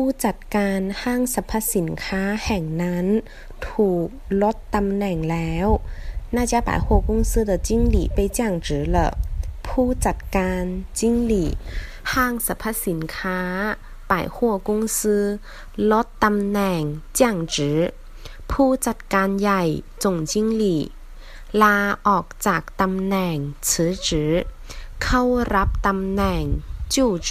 ผู้จัดการห้างสรรพสินค้าแห่งนั้น ถูกลดตำแหน่งแล้ว那家百货公司的经理被降职了ผู้จัดการจิงหลีห้างสรรพสินค้า百货公司ลดตำแหน่ง降职ผู้จัดการใหญ่总经理ลาออกจากตำแหน่ง辞职เข้ารับตำแหน่ง就职